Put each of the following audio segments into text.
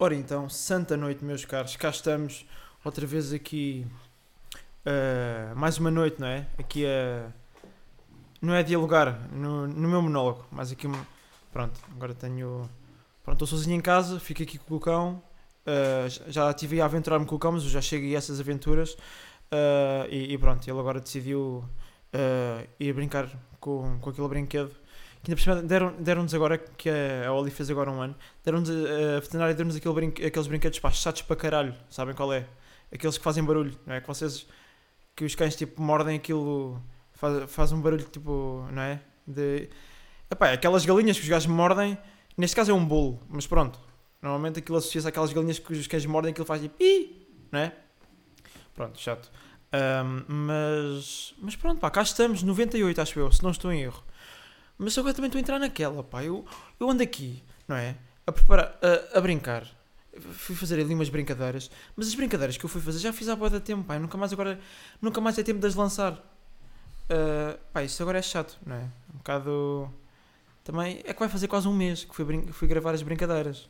Ora então, santa noite, meus caros. Cá estamos outra vez aqui. uh, mais uma noite, não é? Aqui a. não é dialogar no, no meu monólogo, mas aqui. Pronto, agora tenho. Pronto, estou sozinho em casa, fico aqui com o cão. uh, já- já estive a aventurar-me com o cão, mas eu já cheguei a essas aventuras. uh, e, e pronto, ele agora decidiu uh, ir brincar com, com aquele brinquedo. Que ainda por cima deram- deram-nos agora, que a, Oli fez agora um ano, deram-nos, uh, a veterinária deu-nos aquele brinque- aqueles brinquedos pá, chatos para caralho, sabem qual é? Aqueles que fazem barulho, não é? Que vocês, que os cães tipo mordem aquilo, faz, faz um barulho tipo, não é? De, epá, aquelas galinhas que os gajos mordem, neste caso é um bolo, mas pronto, normalmente aquilo associa-se àquelas galinhas que os cães mordem, aquilo faz tipo, pi, não é? Pronto, chato. Ahm, mas, mas pronto, pá, cá estamos, 98 acho eu, se não estou em erro. Mas agora também estou a entrar naquela, pá. Eu, eu ando aqui, não é? A preparar, a, a brincar. Fui fazer ali umas brincadeiras. Mas as brincadeiras que eu fui fazer já fiz há boa tempo, pá. Nunca mais agora. Nunca mais é tempo de as lançar. Ah, pá, isso agora é chato, não é? Um bocado. Também é que vai fazer quase um mês que fui, brin- fui gravar as brincadeiras.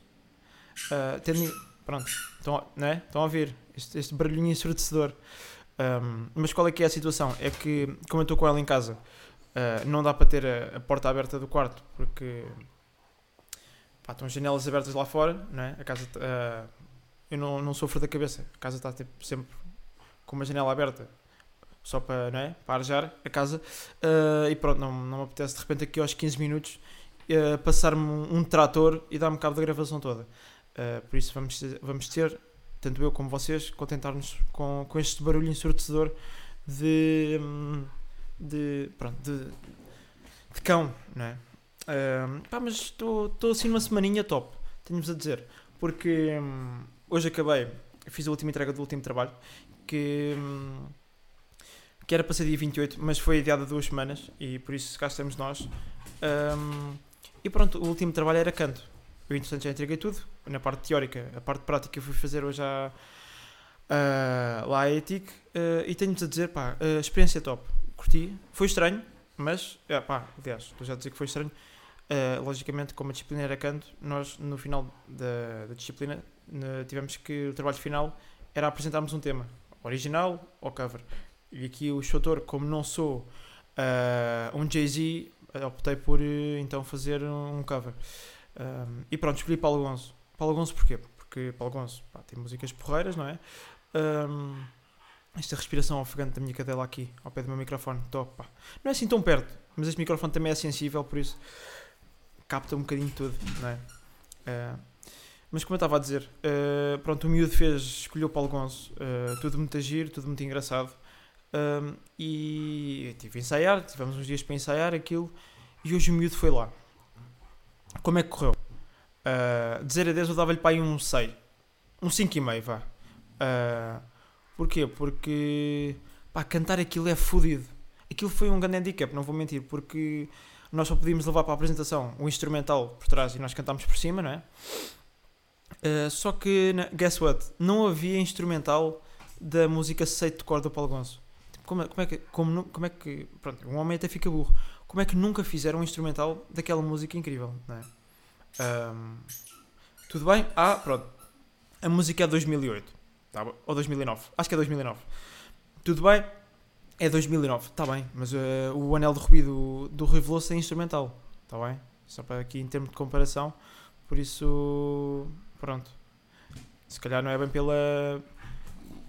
Ah, tendo, pronto, estão, a- não é? estão a ouvir este, este barulhinho ensurdecedor. Ahm, mas qual é que é a situação? É que, como eu estou com ela em casa, ah, não dá para ter a, a porta aberta do quarto porque pá, estão as janelas abertas lá fora, não é? A casa, ah, eu não, não sofro da cabeça, a casa está tipo, sempre com uma janela aberta só para, não é? para arejar a casa Ah, e pronto, não, não me apetece de repente aqui aos 15 minutos passar-me um, trator e dar-me cabo da gravação toda. Por isso vamos, vamos ter, tanto eu como vocês, contentar-nos com, com este barulho ensurdecedor de, hum, de, pronto, de, de cão, não é? Ahm, pá, mas estou assim numa semaninha top, tenho-vos a dizer, porque hum, hoje acabei, fiz a última entrega do último trabalho, que, hum, que era para ser dia 28, mas foi adiada duas semanas, e por isso cá estamos nós. E pronto, o último trabalho era canto. Eu, entretanto, já entreguei tudo, na parte teórica, a parte prática eu fui fazer hoje à, ah, lá à ETIC, ah, e tenho-vos a dizer, pá, a experiência top, curti, foi estranho, mas, é, pá, aliás, estou já a dizer que foi estranho. Uh, logicamente, como a disciplina era canto, nós no final da, da disciplina tivemos que o trabalho final era apresentarmos um tema, original ou cover. E aqui o Chotor, como não sou uh, um Jay-Z, optei por uh, então fazer um cover. Um, e pronto, escolhi Paulo Gonzo. Paulo Gonzo porquê? Porque Paulo Gonzo pá, tem músicas porreiras, não é? Um, esta respiração ofegante da minha cadela aqui, ao pé do meu microfone, top, pá. Não é assim tão perto, mas este microfone também é sensível, por isso capta um bocadinho tudo, não é? Eh, mas como eu estava a dizer, eh, pronto, o miúdo fez, escolheu Paulo Gonzo, eh, tudo muito giro, tudo muito engraçado. Um, e eu tive a ensaiar, tivemos uns dias para ensaiar aquilo, e hoje o miúdo foi lá. Como é que correu? Uh, de 0 a 10 eu dava-lhe para aí um 6, um 5,5 vá. Uh, porquê? Porque pá, cantar aquilo é fodido. Aquilo foi um grande handicap, não vou mentir, porque nós só podíamos levar para a apresentação o instrumental por trás e nós cantámos por cima, não é? Uh, só que, guess what? Não havia instrumental da música Seito de Cor do Paulo Gonço. Tipo, Como, é- como é que, como, como é que, pronto, um homem até fica burro. Como é que nunca fizeram um instrumental daquela música incrível, não é? Um, tudo bem? Ah, pronto. A música é 2008, tá ou 2009. Acho que é 2009. Tudo bem? É 2009, está bem, mas eh, o Anel de Rubi do, do Rui Veloso é instrumental, está bem? Só para aqui em termos de comparação, por isso, pronto. Se calhar não é bem pela.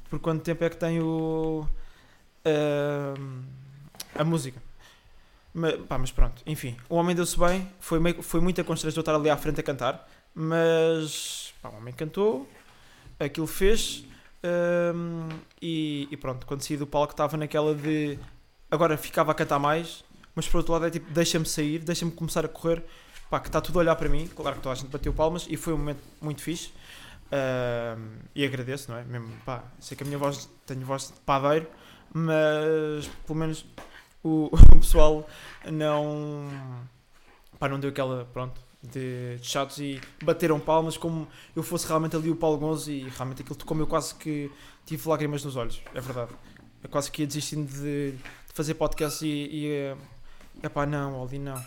Por quanto tempo é que tem o. ahm, a música. Mas, pá, mas pronto, enfim, o homem deu-se bem, foi, meio, foi muito constrangedor estar ali à frente a cantar, mas pá, o homem cantou, aquilo fez, hum, e, e pronto, quando saí do palco estava naquela de agora ficava a cantar mais, mas por outro lado é tipo, deixa-me sair, deixa-me começar a correr, pá, que está tudo a olhar para mim, claro que toda a gente bateu palmas e foi um momento muito fixe. hum, e agradeço, não é? Mesmo, pá, sei que a minha voz, tenho voz de padeiro, mas pelo menos o, o pessoal não, pá, não deu aquela, pronto, de, de chatos e bateram palmas como eu fosse realmente ali o Paulo Gonzo e realmente aquilo tocou-me, eu quase que tive lágrimas nos olhos, é verdade. Eu quase que ia desistindo de, de fazer podcast e, e eh, epá, não, Aldi, não.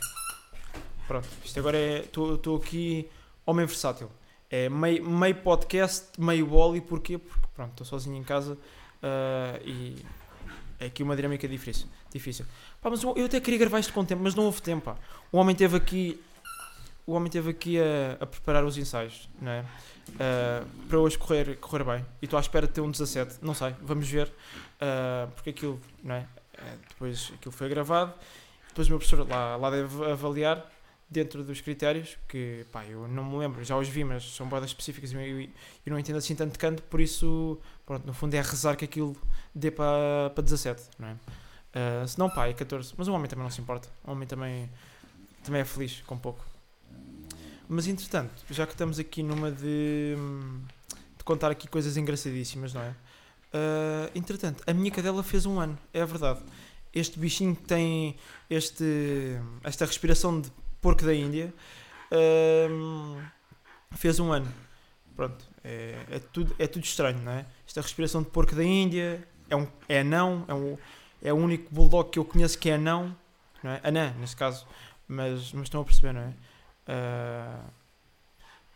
Pronto, isto agora é, estou aqui, homem versátil. é meio, meio podcast, meio boli, porquê? Porque pronto, estou sozinho em casa uh, e é aqui uma dinâmica difícil. difícil. Pá, mas eu, eu até queria gravar isto com tempo, mas não houve tempo. Pá. O homem teve aqui. O homem teve aqui a, a preparar os ensaios, não é? Uh, para hoje correr, correr bem. E estou à espera de ter um 17. Não sei, vamos ver. Uh, porque aquilo, não é? depois aquilo foi gravado. Depois o meu professor lá, lá deve avaliar dentro dos critérios, que pá, eu não me lembro, já os vi, mas são bodas específicas e eu, eu, não entendo assim tanto canto, por isso, pronto, no fundo é rezar que aquilo dê para, para 17, não é? Uh, se não, pá, é 14. Mas o homem também não se importa, o homem também, também é feliz com pouco. Mas entretanto, já que estamos aqui numa de, de contar aqui coisas engraçadíssimas, não é? Uh, entretanto, a minha cadela fez um ano, é a verdade. Este bichinho que tem este, esta respiração de porco da Índia, um, fez um ano. Pronto, é, é, tudo, é tudo estranho, não é? Esta respiração de porco da Índia é, um, é não, é, um, é o único bulldog que eu conheço que é não, não é? Anã, neste caso, mas, mas estão a perceber, não é? Uh,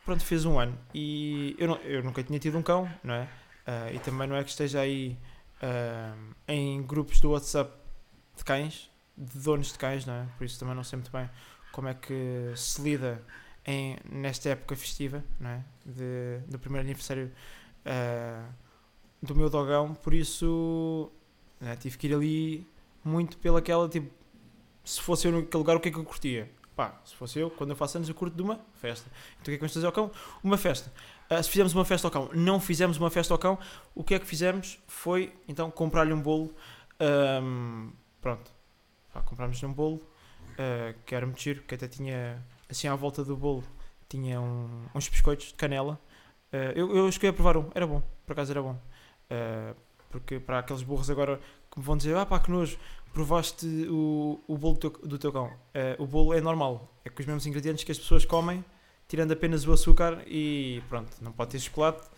pronto, fez um ano e eu, não, eu nunca tinha tido um cão, não é? Uh, e também não é que esteja aí uh, em grupos do WhatsApp de cães, de donos de cães, não é? Por isso também não sei muito bem como é que se lida em, nesta época festiva, não é? De, do primeiro aniversário do meu dogão, por isso é? tive que ir ali muito pelaquela, tipo, se fosse eu naquele lugar, o que é que eu curtia? Pá, se fosse eu, quando eu faço anos, eu curto de uma festa. Então o que é que vamos fazer ao cão? Uma festa. Uh, se fizemos uma festa ao cão, não fizemos uma festa ao cão, o que é que fizemos foi, então, comprar-lhe um bolo. Um, pronto, comprámos-lhe um bolo uh, que era muito giro, que até tinha, assim à volta do bolo, tinha um, uns biscoitos de canela. Uh, eu, eu escolhi a provar um, era bom, por acaso era bom. Uh, porque para aqueles burros agora que me vão dizer, ah pá, que nojo, provaste o, o bolo do teu, do teu cão. o bolo é normal, é com os mesmos ingredientes que as pessoas comem, tirando apenas o açúcar e pronto, não pode ter chocolate.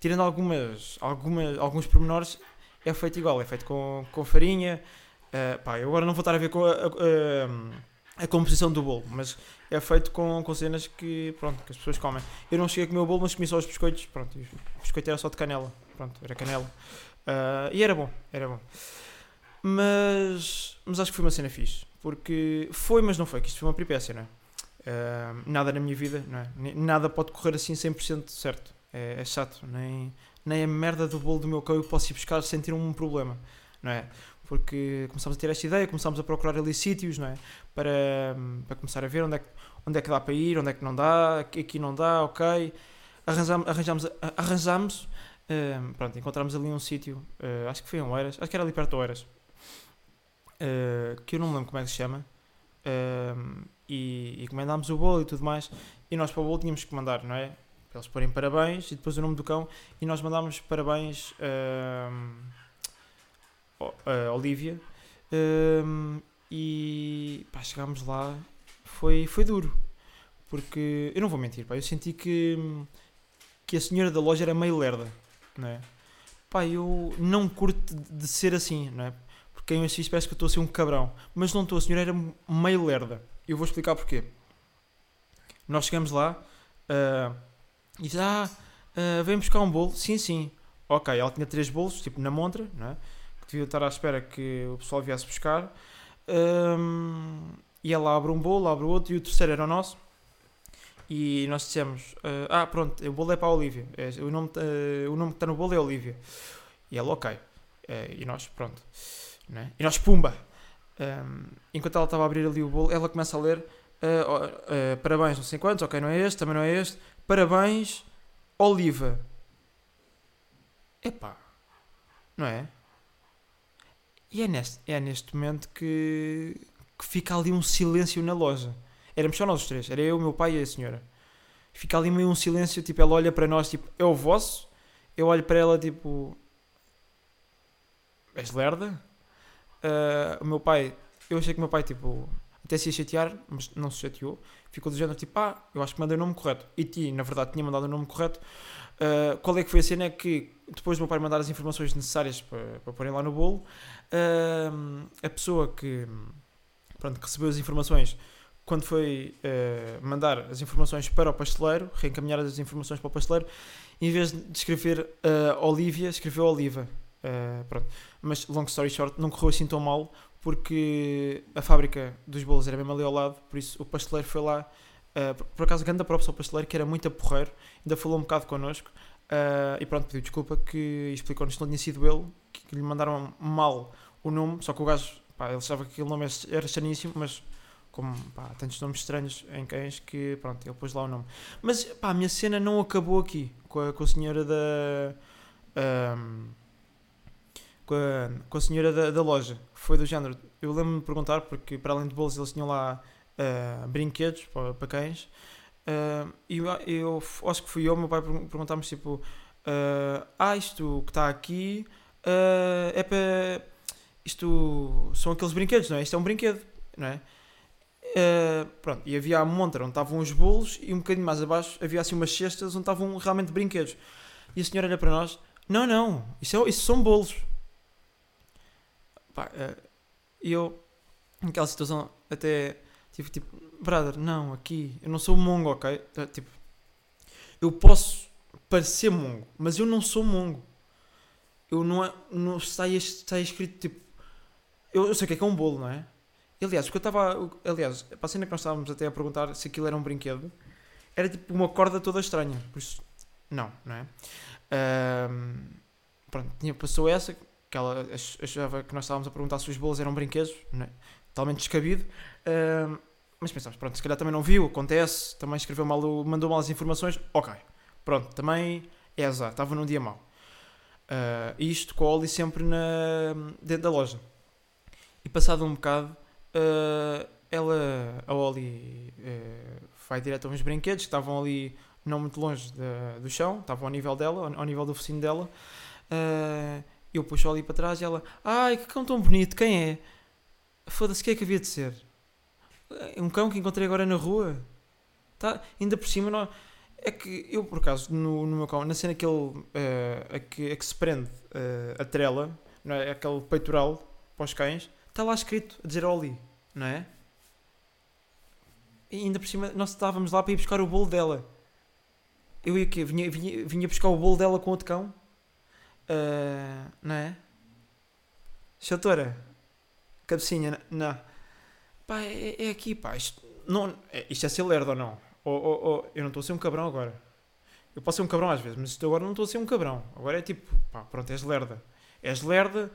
Tirando algumas, algumas, alguns pormenores, é feito igual, é feito com, com farinha, Uh, pá, eu agora não vou estar a ver com a, a, a, composição do bolo, mas é feito com, com cenas que, pronto, que as pessoas comem. Eu não cheguei a comer o bolo, mas comi só os biscoitos. Pronto, o biscoito era só de canela. Pronto, era canela. Uh, e era bom, era bom. Mas, mas acho que foi uma cena fixe. Porque foi, mas não foi, que isto foi uma peripécia, não é? Uh, nada na minha vida, não é? Nada pode correr assim 100% certo. É, é chato. Nem, nem a merda do bolo do meu cão eu posso ir buscar sem ter um problema, não é? porque começámos a ter esta ideia, começámos a procurar ali sítios, não é? Para, para começar a ver onde é, que, onde é que dá para ir, onde é que não dá, aqui não dá, ok. Arranjamos, arranjamos, arranjamos uh, pronto, encontramos ali um sítio, uh, acho que foi em Oeiras, acho que era ali perto de Oeiras, uh, que eu não me lembro como é que se chama, e, e comendámos o bolo e tudo mais, e nós para o bolo tínhamos que mandar, não é? Para eles porem parabéns e depois o nome do cão, e nós mandámos parabéns uh, Olivia. E pá, chegámos lá, foi, foi duro. Porque eu não vou mentir, pá, eu senti que, que a senhora da loja era meio lerda, não é? Pá, eu não curto de ser assim, não é? Porque eu assisto parece que eu estou a ser um cabrão. Mas não estou, a senhora era meio lerda. Eu vou explicar porquê. Nós chegamos lá uh, e diz: Ah, uh, vem buscar um bolo. Sim, sim. Ok, ela tinha três bolos, tipo na montra, não é? devia estar à espera que o pessoal viesse buscar. Um, e ela abre um bolo, abre outro, e o terceiro era o nosso. E nós dissemos: uh, Ah, pronto, o bolo é para a Olivia. É, o, nome, uh, o nome que está no bolo é Olivia. E ela, ok. Uh, e nós, pronto. Né? E nós, pumba! Um, enquanto ela estava a abrir ali o bolo, ela começa a ler: Parabéns, não sei quantos, ok, não é este, também não é este. Parabéns, Oliva. Epá, não é? E é neste, é neste momento que, que fica ali um silêncio na loja. Éramos só nós os três, era eu, meu pai e a senhora. Fica ali meio um silêncio, tipo, ela olha para nós, tipo, é o vosso? Eu olho para ela, tipo, és lerda? Uh, o meu pai, eu achei que o meu pai, tipo, até se ia chatear, mas não se chateou. Ficou do género, tipo, ah, eu acho que mandei o nome correto. E ti, na verdade, tinha mandado o nome correto. Uh, qual é que foi a cena? É que depois do meu pai mandar as informações necessárias para, para porem lá no bolo, uh, a pessoa que, pronto, que recebeu as informações quando foi eh, mandar as informações para o pasteleiro, reencaminhar as informações para o pasteleiro, em vez de escrever eh, Olivia, escreveu Oliva. Eh, pronto. Mas, long story short, não correu assim tão mal, porque a fábrica dos bolos era mesmo ali ao lado, por isso o pasteleiro foi lá. por, acaso, grande props ao pasteleiro, que era muito a porreiro, ainda falou um bocado connosco. e pronto, pediu desculpa que explicou-nos que não tinha sido ele, que, que lhe mandaram mal o nome, só que o gajo, pá, ele achava que aquele nome era estranhíssimo, mas como pá, tantos nomes estranhos em cães que pronto, ele pôs lá o nome. Mas pá, a minha cena não acabou aqui com a, com a senhora da. ahm, com, a, com a senhora da, da loja. Foi do género. Eu lembro-me de perguntar, porque para além de bolos eles tinham lá ah, brinquedos para, para cães. Ah, e eu, eu acho que fui eu, meu pai pergun- perguntar-me tipo: ah, Ah, isto que está aqui é para. Isto são aqueles brinquedos, não é? Isto é um brinquedo, não é? Uh, pronto, e havia a montra onde estavam os bolos e um bocadinho mais abaixo havia assim umas cestas onde estavam realmente brinquedos. E a senhora olha para nós: Não, não, isso, é, isso são bolos. Pá, uh, eu, naquela situação, até tive tipo: Brother, não, aqui, eu não sou mongo, ok? Uh, Tipo, eu posso parecer mongo, mas eu não sou mongo. Eu não, é, não está, está escrito tipo. Eu, eu sei o que é que é um bolo, não é? Aliás, porque eu estava. Aliás, para a cena que nós estávamos até a perguntar se aquilo era um brinquedo, era tipo uma corda toda estranha. Por isso, não, não é? Ahm, pronto, tinha, passou essa, que ela ach- achava que nós estávamos a perguntar se os bolos eram brinquedos, não é? totalmente descabido. Ahm, mas pensámos, pronto, se calhar também não viu, acontece, também escreveu mal, mandou mal as informações, ok. Pronto, também é azar, estava num dia mau. Ah, isto com a Oli sempre na, dentro da loja. E passado um bocado, Uh, ela, a Oli, uh, vai direto a uns brinquedos que estavam ali não muito longe da- do chão, estavam ao nível dela, ao, ao nível do focinho dela. Uh, eu puxo a para trás e ela, ai que cão tão bonito, quem é? Foda-se, que é que havia de ser? Um cão que encontrei agora na rua. Tá? Ainda por cima, não, é que eu por acaso, no, no meu cão, na cena que ele, uh, a, que, a que se prende uh, a trela, não é? aquele peitoral para os cães, está lá escrito a dizer Oli, não é? E ainda por cima, nós estávamos lá para ir buscar o bolo dela. Eu ia o quê? Vinha, vinha, vinha buscar o bolo dela com outro cão? Ah, não é? Chatora? Cabecinha? Não. Pá, é, é aqui, pá. Isto, não, é, isto é ser lerdo ou não? Ou, ou- eu não estou a ser um cabrão agora. Eu posso ser um cabrão às vezes, mas agora não estou a ser um cabrão. Agora é tipo, pá, pronto, és lerda. És lerda,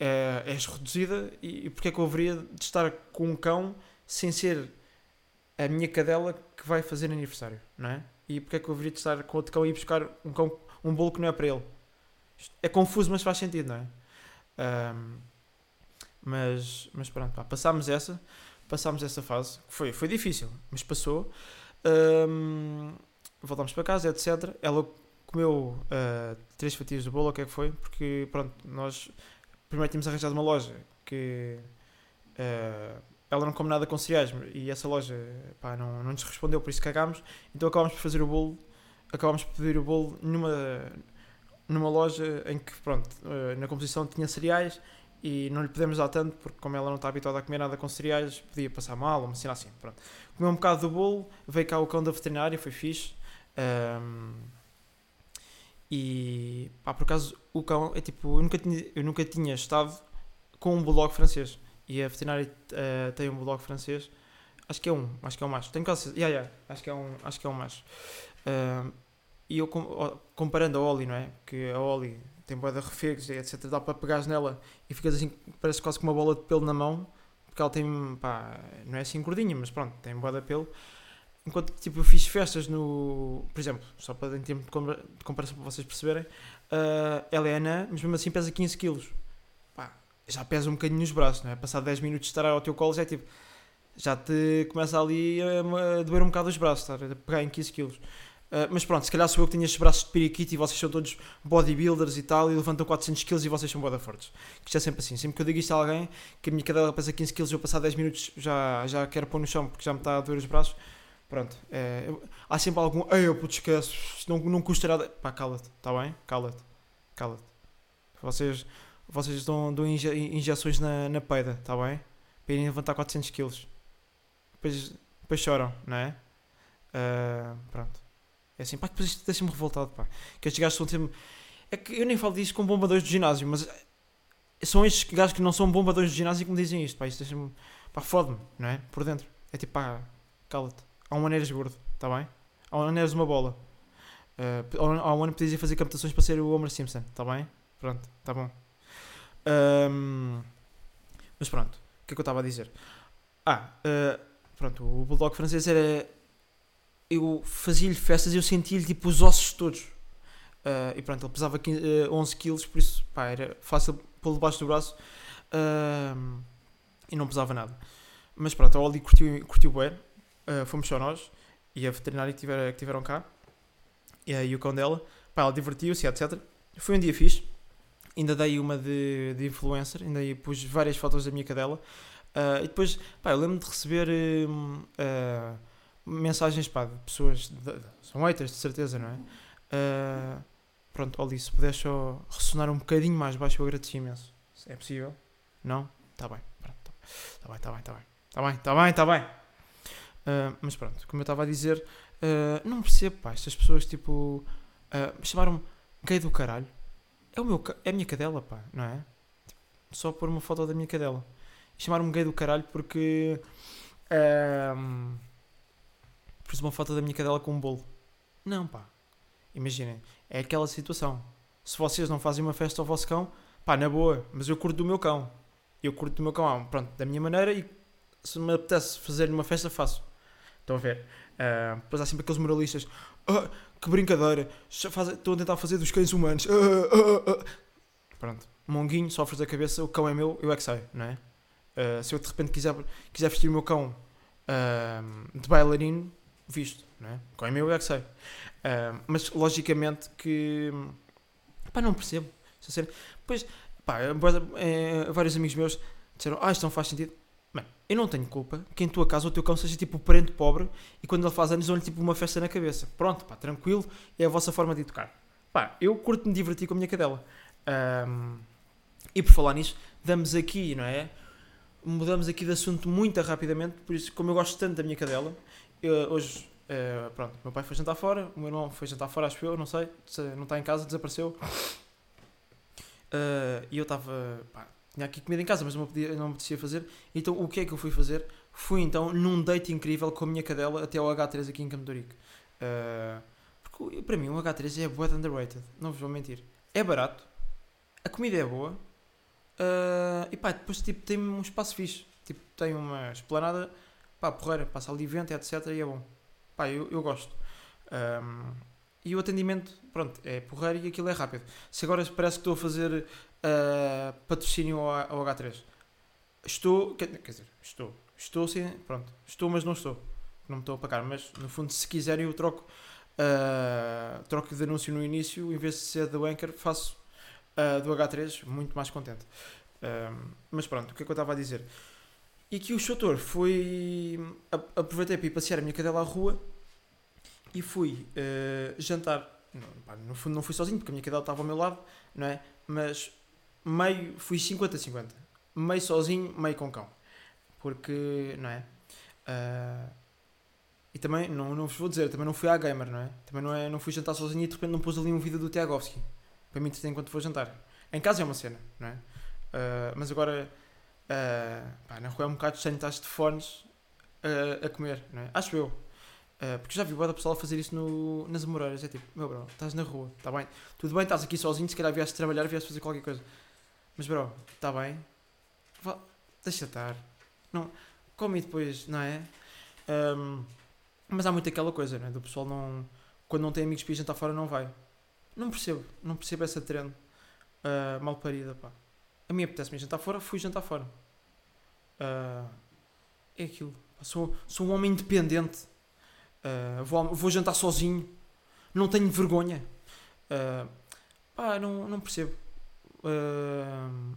é, és reduzida e, e porque é que eu haveria de estar com um cão sem ser a minha cadela que vai fazer aniversário, não é? E porque é que eu haveria de estar com outro cão e ir buscar um, cão, um bolo que não é para ele? É confuso, mas faz sentido, não é? Ahm, mas, mas pronto, pá, passámos essa, passámos essa fase, foi, foi difícil, mas passou. Ahm, voltámos para casa, etc. Ela comeu ah, três fatias de bolo, o que é que foi? Porque, pronto, nós primeiro tínhamos arranjado uma loja que eh, ela não come nada com cereais e essa loja pá, não, não nos respondeu, por isso cagámos. Então acabámos por fazer o bolo, acabámos por pedir o bolo numa, numa loja em que, pronto, eh, na composição tinha cereais e não lhe podemos dar tanto porque, como ela não está habituada a comer nada com cereais, podia passar mal ou uma cena assim. Pronto. Comeu um bocado do bolo, veio cá o cão da veterinária, foi fixe. Ahm, e pá, por acaso o cão é tipo, eu nunca tinha, eu nunca tinha estado com um bulldog francês. E a veterinária eh, tem um bulldog francês. Acho que é um, acho que é um macho. Tenho quase, yeah, yeah, acho que é um, acho que é um macho. Ahm, e eu comparando a Oli, não é? Que a Oli tem boa de refegos etc. Dá para pegares nela e ficas assim, parece quase com uma bola de pelo na mão. Porque ela tem, pá, não é assim gordinha, mas pronto, tem boa de pelo. Enquanto tipo, eu fiz festas no. Por exemplo, só para em termos de com- de comparação para vocês perceberem, ah, ela é anã, mas mesmo assim pesa 15 kg. Pá, já pesa um bocadinho nos braços, não é? Passar 10 minutos de estar ao teu colo já é tipo. Já te começa ali a, doer um bocado os braços, estar a pegar em 15 kg. mas pronto, se calhar sou eu que tenho estes braços de periquito e vocês são todos bodybuilders e tal e levantam 400 kg e vocês são boda fortes. Que Isto é sempre assim. Sempre que eu digo isto a alguém, que a minha cadela pesa 15 kg eu passar 10 minutos já, já quero pôr no chão porque já me está a doer os braços. Pronto. é, eu- há sempre algum. Ei, eu puto, esquece. Não, não custa nada. Pá, cala-te. Está bem? Cala-te. Cala-te. Vocês, vocês dão, dão inje- injeções na, na peida. Está bem? Para irem levantar 400 kg. Depois, depois choram, não é? Uh, pronto. É assim, pá, depois isto deixa-me revoltado, pá. Que estes gajos são sempre. É que eu nem falo disto com bombadores de ginásio, mas são estes gajos que não são bombadores de ginásio que me dizem isto, pá. Isto deixa-me. pá, fode-me, não é? Por dentro. É tipo, pá, cala-te. Há um maneiras gordo, está bem? Há um maneiras uma bola. Uh, há um ano podias fazer captações para ser o Homer Simpson, está bem? Pronto, está bom. Um, mas pronto, o que é que eu estava a dizer? Ah, uh, pronto, o Bulldog francês era. Eu fazia-lhe festas e eu sentia-lhe tipo os ossos todos. Uh, e pronto, ele pesava 15, uh, 11 quilos, por isso pá, era fácil pô-lo debaixo do braço e não pesava nada. Mas pronto, a Oli curtiu, curtiu bem, uh, fomos só nós e a veterinária que, tiver, que tiveram cá e, e o cão dela. Pá, ela divertiu-se, etc. Foi um dia fixe. Ainda dei uma de, de influencer, ainda pus várias fotos da minha cadela. Uh, e depois, pá, eu lembro de receber uh, mensagens pá, de pessoas, de, são haters de certeza, não é? Pronto, Oli, se puderes só ressonar um bocadinho mais baixo, eu agradeço imenso. É possível? Não? Está bem, pronto. Está bem, está bem, está bem. Está bem, está bem, está bem. Uh, mas pronto, como eu estava a dizer, uh, não percebo, pá, estas pessoas tipo uh, chamaram-me gay do caralho. É, o meu, é a minha cadela, pá, não é? Tipo, só pôr uma foto da minha cadela. Chamaram-me gay do caralho porque. Um, pus uma foto da minha cadela com um bolo. Não, pá. Imaginem, é aquela situação. Se vocês não fazem uma festa ao vosso cão, pá, na boa, mas eu curto do meu cão. Eu curto do meu cão, pronto, da minha maneira e se me apetece fazer uma festa, faço. Estão a ver? Uh, depois há sempre aqueles moralistas. Oh, que brincadeira! Estão a tentar fazer dos cães humanos. Uh, uh, Pronto. Monguinho, sofres da cabeça, o cão é meu, eu é que sei, não é? se eu de repente quiser, quiser vestir o meu cão de bailarino, visto, não é? O cão é meu, eu é que sei. mas logicamente que. Pá, não percebo. Depois, pá, eh, vários amigos meus disseram: Ah, isto não faz sentido. Eu não tenho culpa que em tua casa o teu cão seja tipo parente pobre e quando ele faz anos dão-lhe tipo uma festa na cabeça. Pronto, pá, tranquilo, é a vossa forma de educar. Pá, eu curto-me divertir com a minha cadela. Um, e por falar nisso, damos aqui, não é? Mudamos aqui de assunto muito rapidamente, por isso, como eu gosto tanto da minha cadela, eu, hoje, uh, pronto, meu pai foi jantar fora, o meu irmão foi jantar fora, acho eu, não sei, não está em casa, desapareceu. Uh, e eu estava, tinha aqui comida em casa, mas não me, podia, não me fazer. Então o que é que eu fui fazer? Fui então num date incrível com a minha cadela até ao H3 aqui em Campo Uh, porque para mim o H3 é bué underrated, não vos vou mentir. É barato, a comida é boa uh, e pá, depois tipo, tem um espaço fixe. Tipo, tem uma esplanada, pá, porreira, passa ali vento, etc. E é bom. Pá, eu, eu gosto. Um, e o atendimento, pronto, é porreiro e aquilo é rápido. Se agora parece que estou a fazer uh, patrocínio ao, ao, H3, estou, quer, quer, dizer, estou, estou sim, pronto, estou, mas não estou, não me estou a pagar, mas no fundo, se quiserem, eu troco, uh, troco de anúncio no início, em vez de ser do Anchor, faço uh, do H3, muito mais contente. mas pronto, o que é que eu estava a dizer? E aqui o Chotor foi. Aproveitei para ir passear a minha cadela à rua e fui uh, jantar. Pá, no fundo não fui sozinho, porque a minha cadela estava ao meu lado, não é? Mas meio, fui 50-50. Meio sozinho, meio com cão. Porque, não é? Uh, e também, não, não vos vou dizer, também não fui à gamer, não é? Também não, é, não fui jantar sozinho e de repente não pus ali um vídeo do Tiagovski. Para mim entreter enquanto vou jantar. Em casa é uma cena, não é? Uh, mas agora, uh, pá, na rua é um bocado estranho estar de fones uh, a comer, não é? Acho eu. Uh, porque já vi o pessoal fazer isso no, nas Amoreiras. É tipo, meu bro, estás na rua, está bem? Tudo bem, estás aqui sozinho, se calhar vieste trabalhar, vieste fazer qualquer coisa. Mas bro, está bem? Deixa estar. Não, come depois, não é? Um, mas há muito aquela coisa, né? Do pessoal não. Quando não tem amigos para ir jantar fora, não vai. Não percebo, não percebo essa trend uh, mal parida, pá. A mim apetece-me jantar fora, fui jantar fora. Uh, é aquilo. Sou, sou um homem independente Uh, vou, vou jantar sozinho. Não tenho vergonha. Uh, pá, não, não percebo. Uh,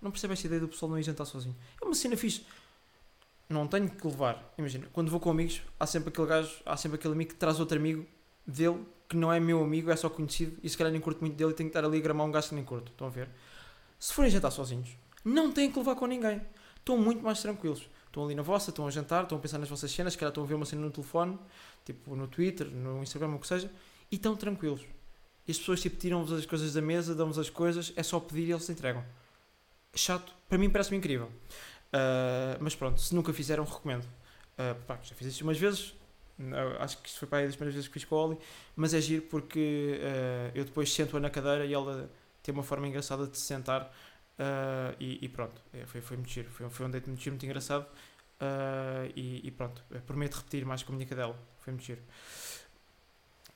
não percebo esta ideia do pessoal não ir jantar sozinho. É uma cena fixe. Não tenho que levar. Imagina, quando vou com amigos, há sempre aquele gajo, há sempre aquele amigo que traz outro amigo dele que não é meu amigo, é só conhecido e se calhar nem curto muito dele e tenho que estar ali a gramar um gajo que nem curto. Estão a ver? Se forem jantar sozinhos, não têm que levar com ninguém. Estão muito mais tranquilos estão ali na vossa, estão a jantar, estão a pensar nas vossas cenas, se calhar estão a ver uma cena no telefone, tipo no Twitter, no Instagram, o que seja, e estão tranquilos. E as pessoas tipo, tiram-vos as coisas da mesa, dão-vos as coisas, é só pedir e eles entregam. Chato, para mim parece-me incrível. Uh, mas pronto, se nunca fizeram, recomendo. Uh, pá, já fiz isto umas vezes, uh, acho que isto foi para aí das primeiras vezes que fiz com a Oli, mas é giro porque eu depois sento-a na cadeira e ela tem uma forma engraçada de se sentar e, e, pronto, é, foi, foi muito giro, foi, foi um date muito giro, muito engraçado e, e, pronto, prometo repetir mais com a minha cadela, foi muito giro.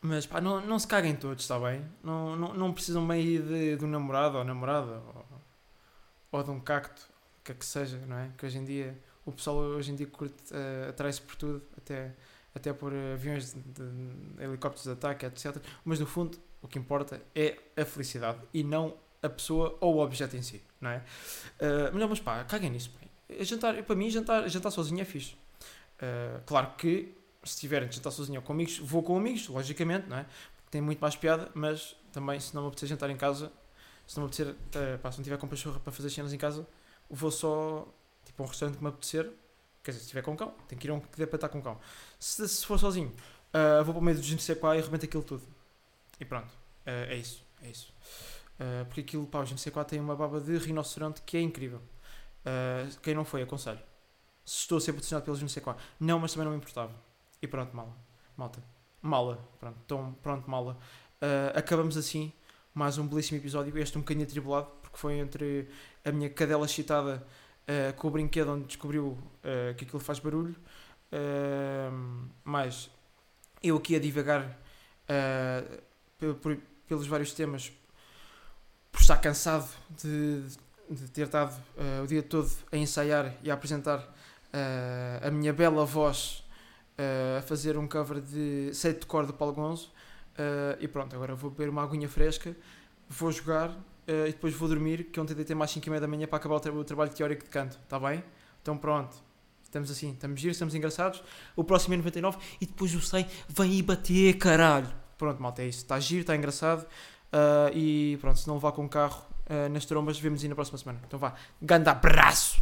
Mas pá, não, não se caguem todos, está bem? Não, não, não precisam bem de, de um namorado ou namorada ou, ou de um cacto, o que é que seja, não é? Que hoje em dia, o pessoal hoje em dia curte, uh, atrai-se por tudo, até, até por aviões de, de, helicópteros de ataque, etc. Mas no fundo, o que importa é a felicidade e não a pessoa ou o objeto em si, não é? Uh, mas mas pá, caguem nisso. Pá. Jantar, para mim, jantar, jantar sozinho é fixe. Uh, claro que se tiverem de jantar sozinho ou com amigos, vou com amigos, logicamente, não é? Porque tem muito mais piada, mas também se não me apetecer jantar em casa, se não me apetecer, uh, pá, se não tiver com pachorra para fazer cenas em casa, vou só, tipo, a um restaurante que me apetecer, quer dizer, se tiver com cão, tem que ir a um que dê para estar com cão. Se, se for sozinho, uh, vou para o meio do GMC4 e arrebento aquilo tudo. E pronto, uh, é isso, é isso. Porque aquilo, pá, o GMC4 tem uma baba de rinoceronte que é incrível. quem não foi, aconselho. Se estou a ser patrocinado pelo GMC4. Não, mas também não me importava. E pronto, mala. Malta. Mala. Pronto, então, pronto, mala. Uh, acabamos assim mais um belíssimo episódio. Este um bocadinho atribulado, porque foi entre a minha cadela excitada uh, com o brinquedo onde descobriu uh, que aquilo faz barulho. mas eu aqui a divagar pelos vários temas por estar cansado de, de ter estado o dia todo a ensaiar e a apresentar a minha bela voz uh, a fazer um cover de Sete de Cor do Paulo Gonzo. Uh, e pronto, agora vou beber uma aguinha fresca, vou jogar uh, e depois vou dormir, que ontem deitei mais 5 e meia da manhã para acabar o, tra o trabalho teórico de canto, está bem? Então pronto, estamos assim, estamos giros, estamos engraçados. O próximo é 99 e depois o 100 vem aí bater, caralho. Pronto, malta, é isso. Está giro, está engraçado. Uh, e pronto, se não vá com o carro uh, nas trombas, vemos aí na próxima semana. Então vá, grande abraço!